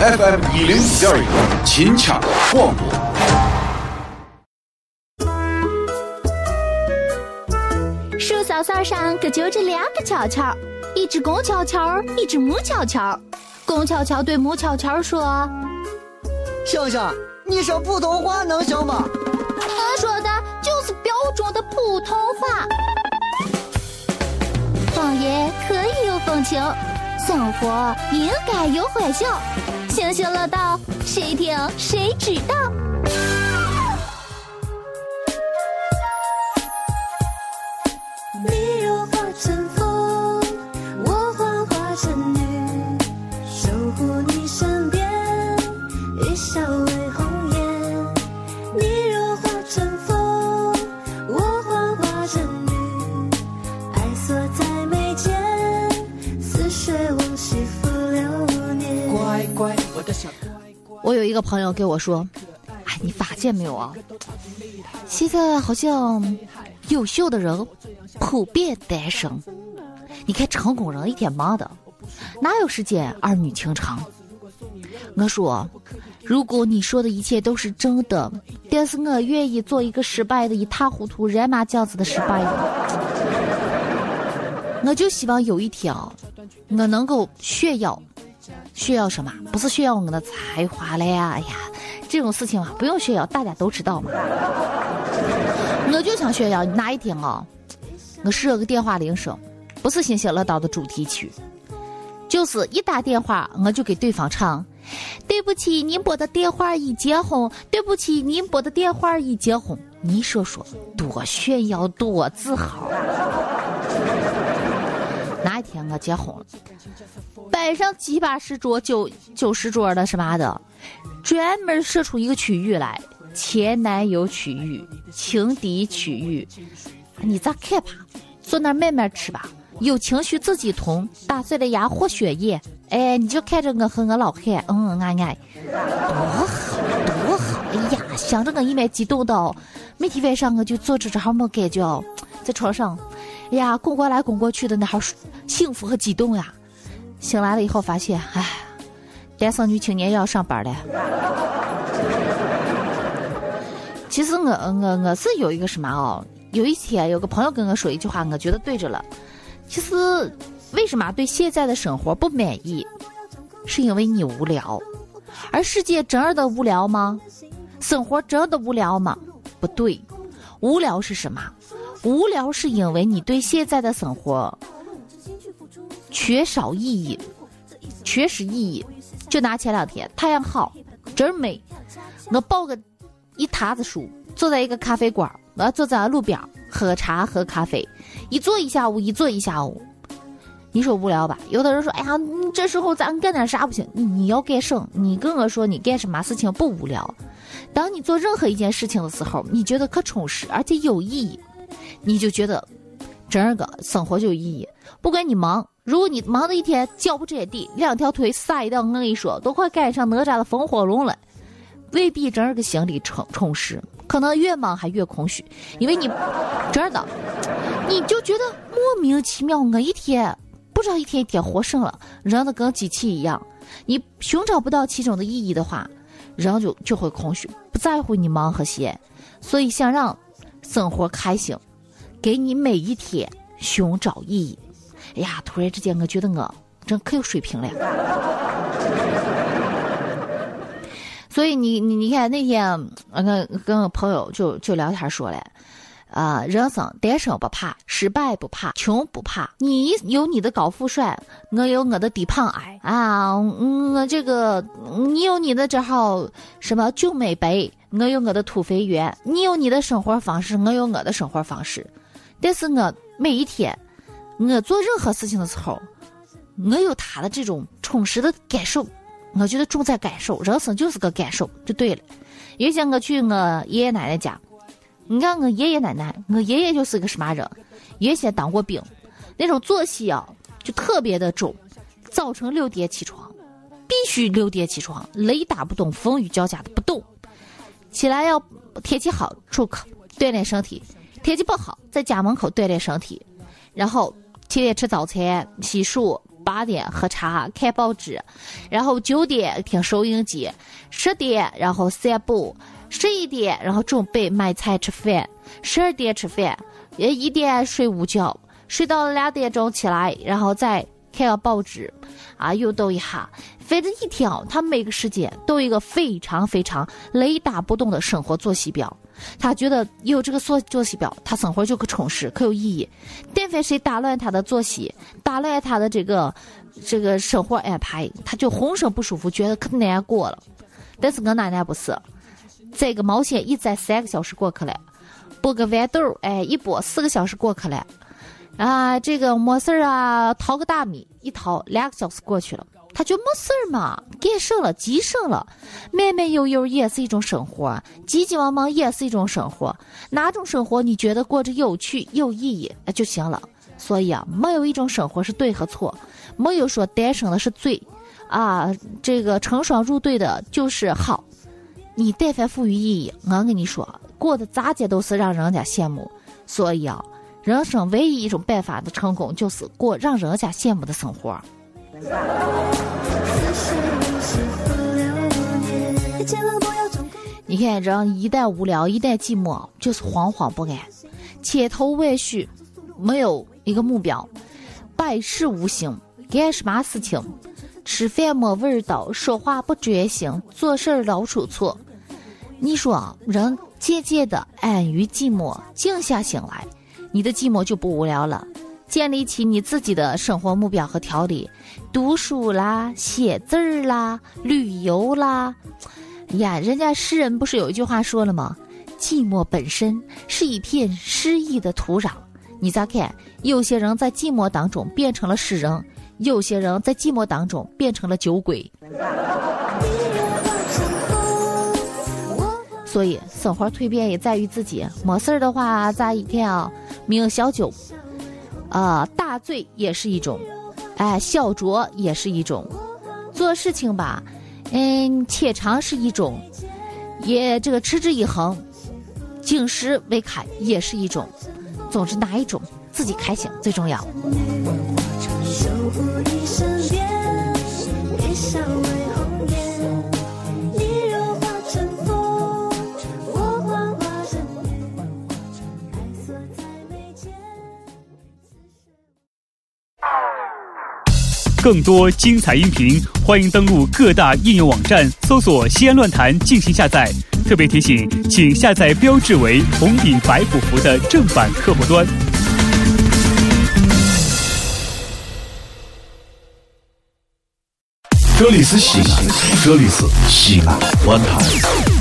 FM 一零一点一，秦腔广播。树梢梢上可就着两个巧巧，一只公巧巧，一只母巧巧。公巧巧对母巧巧说：“星星，你说普通话能行吗？”我说的就是标准的普通话。方言可以有风情，生活应该有欢笑。星星乐道，谁听谁知道。你若化成风，我幻化成雨，守护你身我。有一个朋友给我说：“哎，你发现没有啊？现在好像优秀的人普遍单身。你看成功人一天忙的，哪有时间儿女情长？”我说：“如果你说的一切都是真的，但是我愿意做一个失败的、一塌糊涂、人马酱子的失败人。我就希望有一天，我能够炫耀。”炫耀什么？不是炫耀我们的才华了呀！哎呀，这种事情啊，不用炫耀，大家都知道嘛。我就想炫耀哪一天啊，我设个电话铃声，不是《星星乐道》的主题曲，就是一打电话我就给对方唱：“对不起，您拨的电话已接通。对不起，您拨的电话已接通。”你说说，多炫耀，多自豪！哪一天我结婚了，摆上七八十桌、九九十桌的什么的，专门设出一个区域来，前男友区域、情敌区域，你咋看吧？坐那慢慢吃吧，有情绪自己吞，打碎了牙或血液。哎，你就看着我和我老汉，嗯爱爱，多好多好！哎呀，想着我一面激动到，每天晚上我就坐着这儿没感觉，在床上。哎呀，滚过来滚过去的那好幸福和激动呀！醒来了以后发现，哎，单身女青年要上班了。其实我我我是有一个什么哦，有一天有个朋友跟我说一句话，我觉得对着了。其实为什么对现在的生活不满意，是因为你无聊。而世界真的无聊吗？生活真的无聊吗？不对，无聊是什么？无聊是因为你对现在的生活缺少意义，缺失意义。就拿前两天，太阳好，真美。我抱个一沓子书，坐在一个咖啡馆，我坐在路边喝茶喝咖啡，一坐一下午，一坐一下午。你说无聊吧？有的人说：“哎呀，这时候咱干点啥不行？你要干什？你跟我说你干什么事情不无聊？当你做任何一件事情的时候，你觉得可充实而且有意义。”你就觉得，整个生活就有意义。不管你忙，如果你忙的一天脚不沾地，两条腿撒一道，我跟你说，都快赶上哪吒的风火轮了，未必整个心里充充实，可能越忙还越空虚，因为你真的，你就觉得莫名其妙，我一天不知道一天一天活什了，人都跟机器一样，你寻找不到其中的意义的话，人就就会空虚，不在乎你忙和闲，所以想让生活开心。给你每一天寻找意义。哎呀，突然之间，我觉得我真可有水平了。所以你你你看那天，我跟我朋友就就聊天说了，啊，人生单身不怕，失败不怕，穷不怕。你有你的高富帅，我有我的低胖矮啊，我这个你有你的这号什么俊美白，我有我的土肥圆。你有你的生活方式，我有我的生活方式。但是我每一天，我做任何事情的时候，我有他的这种充实的感受。我觉得重在感受，人生就是个感受就对了。原先我去我爷爷奶奶家，你看我爷爷奶奶，我爷爷就是个什么人？原先当过兵，那种作息啊就特别的重，早晨六点起床，必须六点起床，雷打不动，风雨交加的不动。起来要天气好出去锻炼身体。天气不好，在家门口锻炼身体，然后起来吃早餐、洗漱、八点喝茶看报纸，然后九点听收音机，十点然后散步，十一点然后准备买菜吃饭，十二点吃饭，也一点睡午觉，睡到两点钟起来，然后再看个报纸，啊，运动一下。反正一天，他每个时间都有一个非常非常雷打不动的生活作息表。他觉得有这个作作息表，他生活就可充实，可有意义。但凡谁打乱他的作息，打乱他的这个这个生活安排，他就浑身不舒服，觉得可难过了。但是我奶奶不是，这个毛线一摘三个小时过去了，剥个豌豆，哎，一剥四个小时过去了。啊，这个没事儿啊，淘个大米，一淘两个小时过去了。他就没事儿嘛，干省了，急省了，慢慢悠悠也是一种生活，急急忙忙也是一种生活。哪种生活你觉得过着有趣有意义就行了。所以啊，没有一种生活是对和错，没有说单身的是罪，啊，这个成双入对的就是好。你但凡赋予意义，我跟你说，过得咋接都是让人家羡慕。所以啊，人生唯一一种办法的成功，就是过让人家羡慕的生活。你看，人一旦无聊，一旦寂寞，就是惶惶不安，千头万绪，没有一个目标，百事无心，干什么事情，吃饭没味道，说话不专心，做事儿老出错。你说，人渐渐的安于寂寞，静下心来，你的寂寞就不无聊了。建立起你自己的生活目标和条理，读书啦，写字儿啦，旅游啦。呀，人家诗人不是有一句话说了吗？寂寞本身是一片诗意的土壤。你咋看？有些人在寂寞当中变成了诗人，有些人在寂寞当中变成了酒鬼。所以，生活蜕变也在于自己。没事儿的话，咱一天啊，有小酒。啊，大醉也是一种，哎，小酌也是一种，做事情吧，嗯，且长是一种，也这个持之以恒，敬时为开也是一种，总之哪一种自己开心最重要。更多精彩音频，欢迎登录各大应用网站搜索“西安论坛”进行下载。特别提醒，请下载标志为红底白虎符的正版客户端。这里是西安，这里是西安论坛。